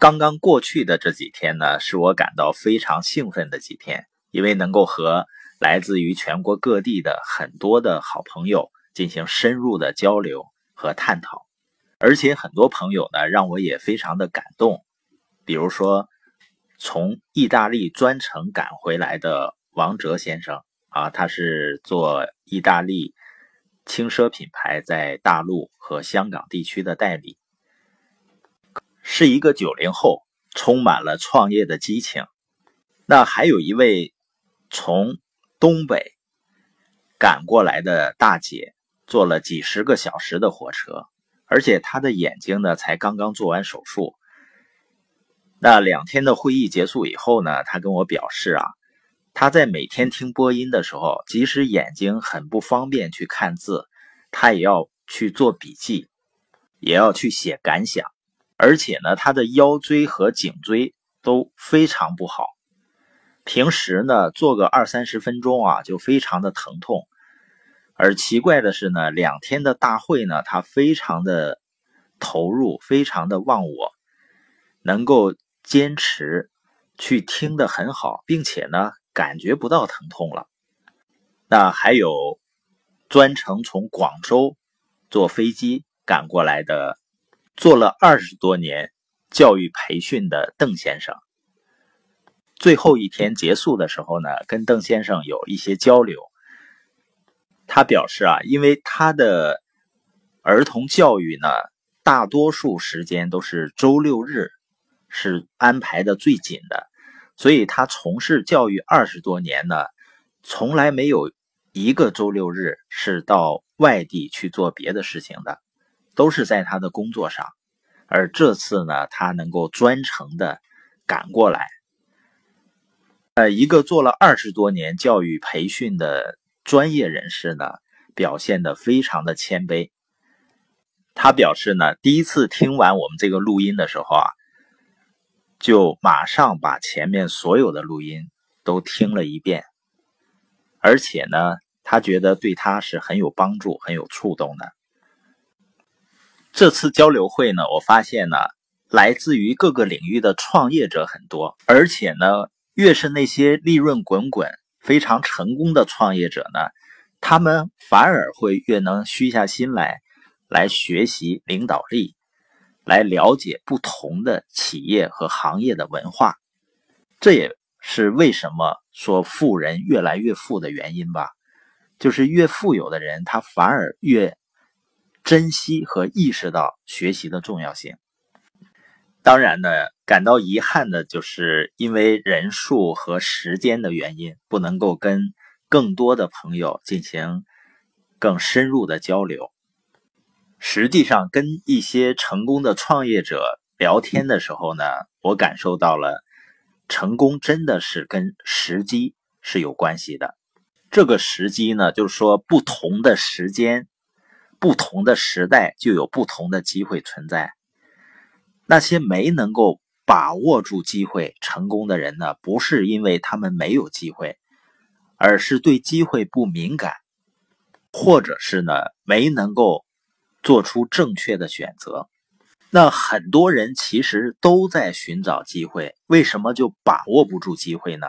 刚刚过去的这几天呢，是我感到非常兴奋的几天，因为能够和来自于全国各地的很多的好朋友进行深入的交流和探讨，而且很多朋友呢，让我也非常的感动。比如说，从意大利专程赶回来的王哲先生啊，他是做意大利。轻奢品牌在大陆和香港地区的代理，是一个九零后，充满了创业的激情。那还有一位从东北赶过来的大姐，坐了几十个小时的火车，而且她的眼睛呢才刚刚做完手术。那两天的会议结束以后呢，她跟我表示啊。他在每天听播音的时候，即使眼睛很不方便去看字，他也要去做笔记，也要去写感想。而且呢，他的腰椎和颈椎都非常不好，平时呢做个二三十分钟啊就非常的疼痛。而奇怪的是呢，两天的大会呢，他非常的投入，非常的忘我，能够坚持去听得很好，并且呢。感觉不到疼痛了。那还有专程从广州坐飞机赶过来的，做了二十多年教育培训的邓先生。最后一天结束的时候呢，跟邓先生有一些交流。他表示啊，因为他的儿童教育呢，大多数时间都是周六日是安排的最紧的。所以他从事教育二十多年呢，从来没有一个周六日是到外地去做别的事情的，都是在他的工作上。而这次呢，他能够专程的赶过来，呃，一个做了二十多年教育培训的专业人士呢，表现的非常的谦卑。他表示呢，第一次听完我们这个录音的时候啊。就马上把前面所有的录音都听了一遍，而且呢，他觉得对他是很有帮助、很有触动的。这次交流会呢，我发现呢，来自于各个领域的创业者很多，而且呢，越是那些利润滚滚、非常成功的创业者呢，他们反而会越能虚下心来，来学习领导力。来了解不同的企业和行业的文化，这也是为什么说富人越来越富的原因吧。就是越富有的人，他反而越珍惜和意识到学习的重要性。当然呢，感到遗憾的就是因为人数和时间的原因，不能够跟更多的朋友进行更深入的交流。实际上，跟一些成功的创业者聊天的时候呢，我感受到了，成功真的是跟时机是有关系的。这个时机呢，就是说，不同的时间、不同的时代，就有不同的机会存在。那些没能够把握住机会成功的人呢，不是因为他们没有机会，而是对机会不敏感，或者是呢，没能够。做出正确的选择，那很多人其实都在寻找机会，为什么就把握不住机会呢？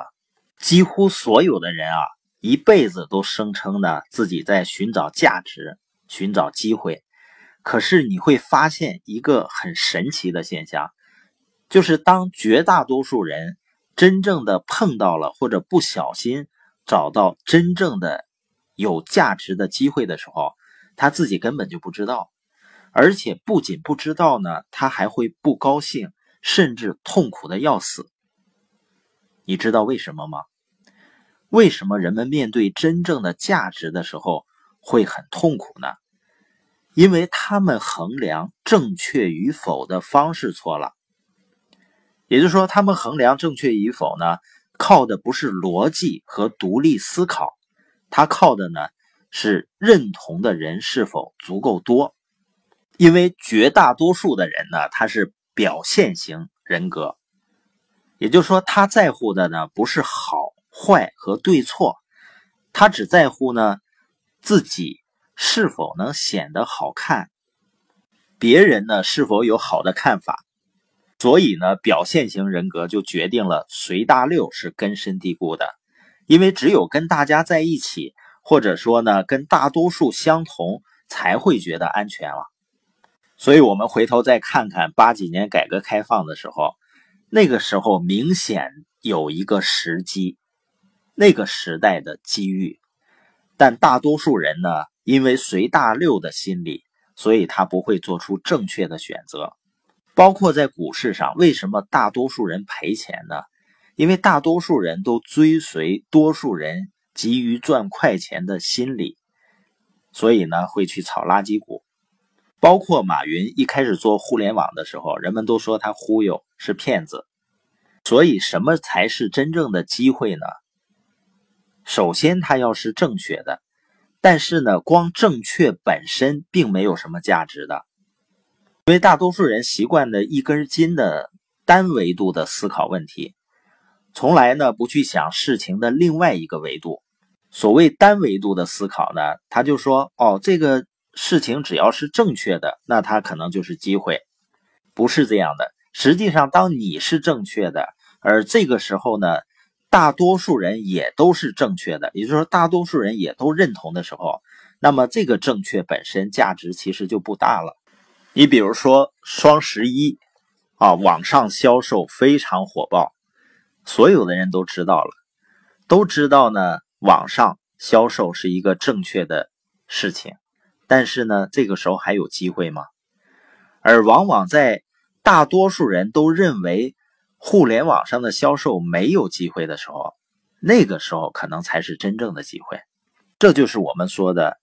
几乎所有的人啊，一辈子都声称呢自己在寻找价值、寻找机会，可是你会发现一个很神奇的现象，就是当绝大多数人真正的碰到了或者不小心找到真正的有价值的机会的时候。他自己根本就不知道，而且不仅不知道呢，他还会不高兴，甚至痛苦的要死。你知道为什么吗？为什么人们面对真正的价值的时候会很痛苦呢？因为他们衡量正确与否的方式错了。也就是说，他们衡量正确与否呢，靠的不是逻辑和独立思考，他靠的呢？是认同的人是否足够多？因为绝大多数的人呢，他是表现型人格，也就是说，他在乎的呢不是好坏和对错，他只在乎呢自己是否能显得好看，别人呢是否有好的看法，所以呢，表现型人格就决定了随大流是根深蒂固的，因为只有跟大家在一起，或者说呢跟大多数相同，才会觉得安全了。所以，我们回头再看看八几年改革开放的时候，那个时候明显有一个时机，那个时代的机遇，但大多数人呢，因为随大流的心理，所以他不会做出正确的选择。包括在股市上，为什么大多数人赔钱呢？因为大多数人都追随多数人急于赚快钱的心理，所以呢会去炒垃圾股。包括马云一开始做互联网的时候，人们都说他忽悠是骗子。所以什么才是真正的机会呢？首先，它要是正确的，但是呢，光正确本身并没有什么价值的。因为大多数人习惯的一根筋的单维度的思考问题，从来呢不去想事情的另外一个维度。所谓单维度的思考呢，他就说：“哦，这个事情只要是正确的，那它可能就是机会。”不是这样的。实际上，当你是正确的，而这个时候呢，大多数人也都是正确的，也就是说，大多数人也都认同的时候，那么这个正确本身价值其实就不大了。你比如说双十一，啊，网上销售非常火爆，所有的人都知道了，都知道呢，网上销售是一个正确的事情，但是呢，这个时候还有机会吗？而往往在大多数人都认为互联网上的销售没有机会的时候，那个时候可能才是真正的机会。这就是我们说的，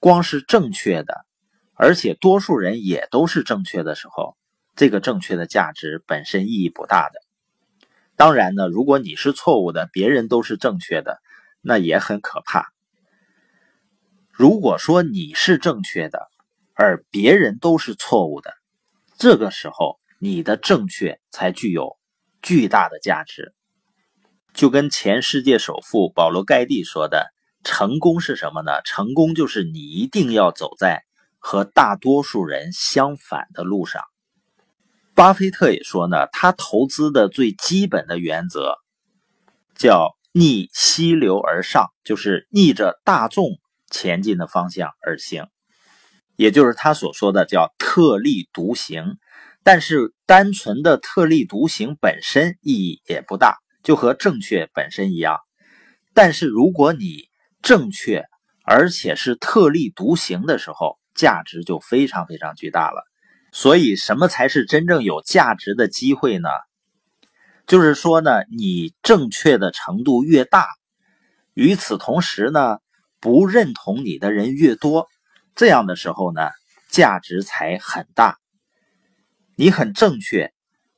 光是正确的。而且多数人也都是正确的时候，这个正确的价值本身意义不大的。当然呢，如果你是错误的，别人都是正确的，那也很可怕。如果说你是正确的，而别人都是错误的，这个时候你的正确才具有巨大的价值。就跟前世界首富保罗盖蒂说的：“成功是什么呢？成功就是你一定要走在。”和大多数人相反的路上，巴菲特也说呢，他投资的最基本的原则叫逆溪流而上，就是逆着大众前进的方向而行，也就是他所说的叫特立独行。但是单纯的特立独行本身意义也不大，就和正确本身一样。但是如果你正确而且是特立独行的时候，价值就非常非常巨大了，所以什么才是真正有价值的机会呢？就是说呢，你正确的程度越大，与此同时呢，不认同你的人越多，这样的时候呢，价值才很大。你很正确，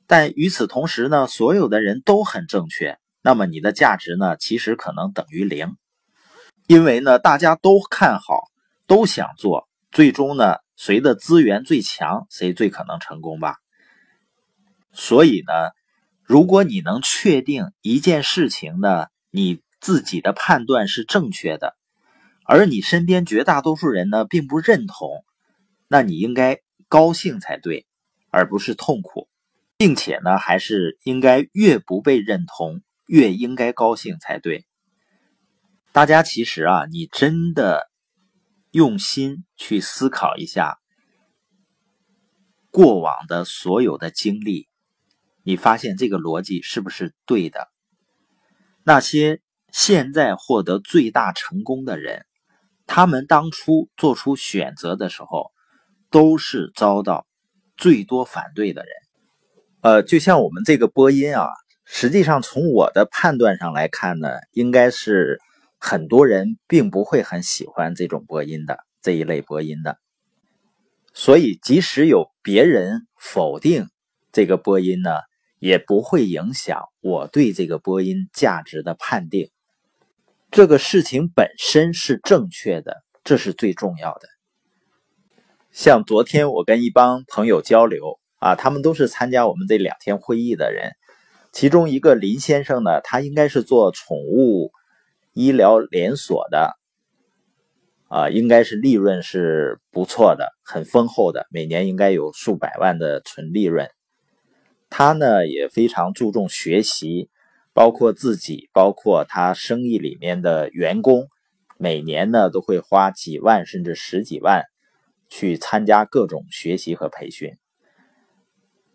但与此同时呢，所有的人都很正确，那么你的价值呢，其实可能等于零，因为呢，大家都看好，都想做。最终呢，谁的资源最强，谁最可能成功吧。所以呢，如果你能确定一件事情呢，你自己的判断是正确的，而你身边绝大多数人呢并不认同，那你应该高兴才对，而不是痛苦，并且呢，还是应该越不被认同，越应该高兴才对。大家其实啊，你真的。用心去思考一下过往的所有的经历，你发现这个逻辑是不是对的？那些现在获得最大成功的人，他们当初做出选择的时候，都是遭到最多反对的人。呃，就像我们这个播音啊，实际上从我的判断上来看呢，应该是。很多人并不会很喜欢这种播音的这一类播音的，所以即使有别人否定这个播音呢，也不会影响我对这个播音价值的判定。这个事情本身是正确的，这是最重要的。像昨天我跟一帮朋友交流啊，他们都是参加我们这两天会议的人，其中一个林先生呢，他应该是做宠物。医疗连锁的，啊，应该是利润是不错的，很丰厚的，每年应该有数百万的纯利润。他呢也非常注重学习，包括自己，包括他生意里面的员工，每年呢都会花几万甚至十几万去参加各种学习和培训。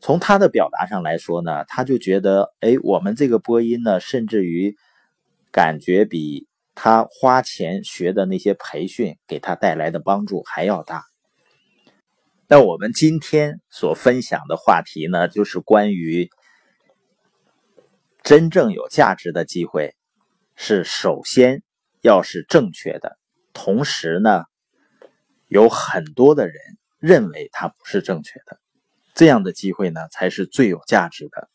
从他的表达上来说呢，他就觉得，哎，我们这个播音呢，甚至于感觉比他花钱学的那些培训给他带来的帮助还要大。那我们今天所分享的话题呢，就是关于真正有价值的机会，是首先要是正确的，同时呢，有很多的人认为它不是正确的。这样的机会呢，才是最有价值的。